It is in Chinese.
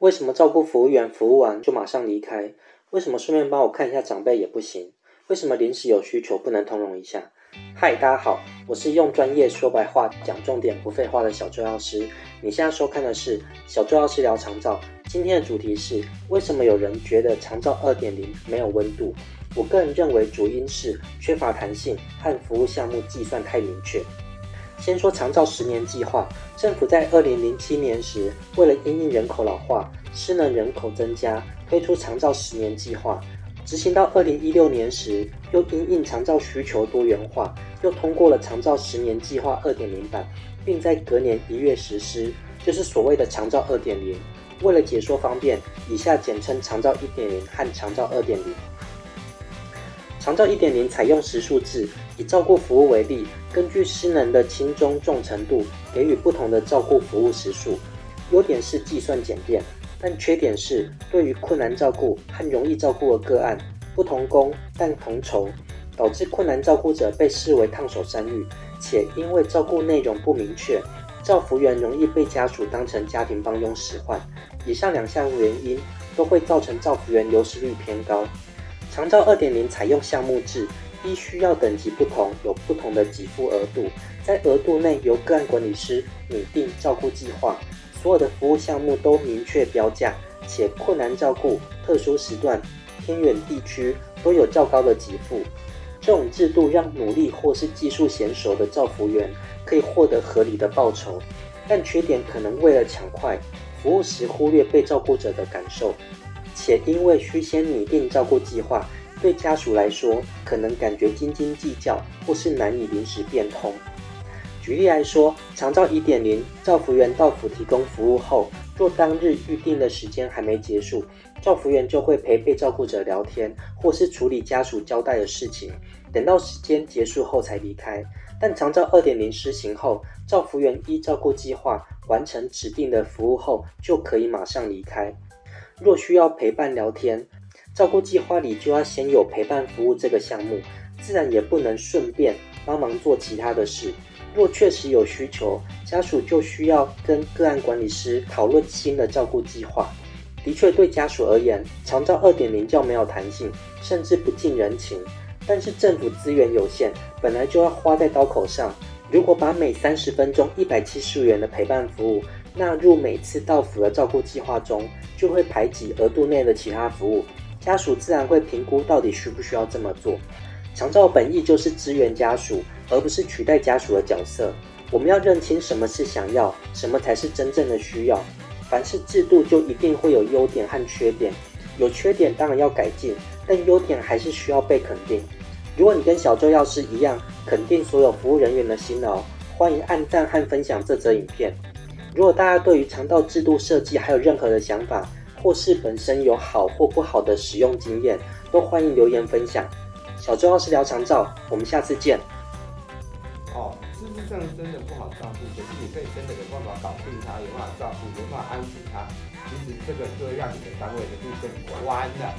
为什么照顾服务员服务完就马上离开？为什么顺便帮我看一下长辈也不行？为什么临时有需求不能通融一下？嗨，大家好，我是用专业说白话讲重点不废话的小周药师。你现在收看的是小周药师聊长照。今天的主题是为什么有人觉得长照二点零没有温度？我个人认为主因是缺乏弹性和服务项目计算太明确。先说长照十年计划，政府在二零零七年时，为了因应人口老化、失能人口增加，推出长照十年计划。执行到二零一六年时，又因应长照需求多元化，又通过了长照十年计划二点零版，并在隔年一月实施，就是所谓的长照二点零。为了解说方便，以下简称长照一点零和长照二点零。长照一点零采用时数制，以照顾服务为例，根据失能的轻中重程度，给予不同的照顾服务时数。优点是计算简便，但缺点是对于困难照顾和容易照顾的个案，不同工但同酬，导致困难照顾者被视为烫手山芋，且因为照顾内容不明确，照服员容易被家属当成家庭帮佣使唤。以上两项原因都会造成照服员流失率偏高。长照二点零采用项目制，依需要等级不同，有不同的给付额度，在额度内由个案管理师拟定照顾计划，所有的服务项目都明确标价，且困难照顾、特殊时段、偏远地区都有较高的给付。这种制度让努力或是技术娴熟的照服员可以获得合理的报酬，但缺点可能为了抢快，服务时忽略被照顾者的感受。且因为需先拟定照顾计划，对家属来说可能感觉斤斤计较，或是难以临时变通。举例来说，长照一点零，照服员到府提供服务后，若当日预定的时间还没结束，照服员就会陪被照顾者聊天，或是处理家属交代的事情，等到时间结束后才离开。但长照二点零施行后，照服员依照顾计划完成指定的服务后，就可以马上离开。若需要陪伴聊天，照顾计划里就要先有陪伴服务这个项目，自然也不能顺便帮忙做其他的事。若确实有需求，家属就需要跟个案管理师讨论新的照顾计划。的确，对家属而言，长照二点零较没有弹性，甚至不近人情。但是政府资源有限，本来就要花在刀口上。如果把每三十分钟一百七十五元的陪伴服务，纳入每次到府的照顾计划中，就会排挤额度内的其他服务，家属自然会评估到底需不需要这么做。长照本意就是支援家属，而不是取代家属的角色。我们要认清什么是想要，什么才是真正的需要。凡是制度就一定会有优点和缺点，有缺点当然要改进，但优点还是需要被肯定。如果你跟小周药师一样，肯定所有服务人员的辛劳，欢迎按赞和分享这则影片。如果大家对于肠道制度设计还有任何的想法，或是本身有好或不好的使用经验，都欢迎留言分享。小周要是聊肠照，我们下次见。哦，事实上真的不好照顾，可是你可以真的有办法搞定它，有办法照顾，有办法安抚它，其实这个就会让你的单位的路更弯了。